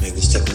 Me gusta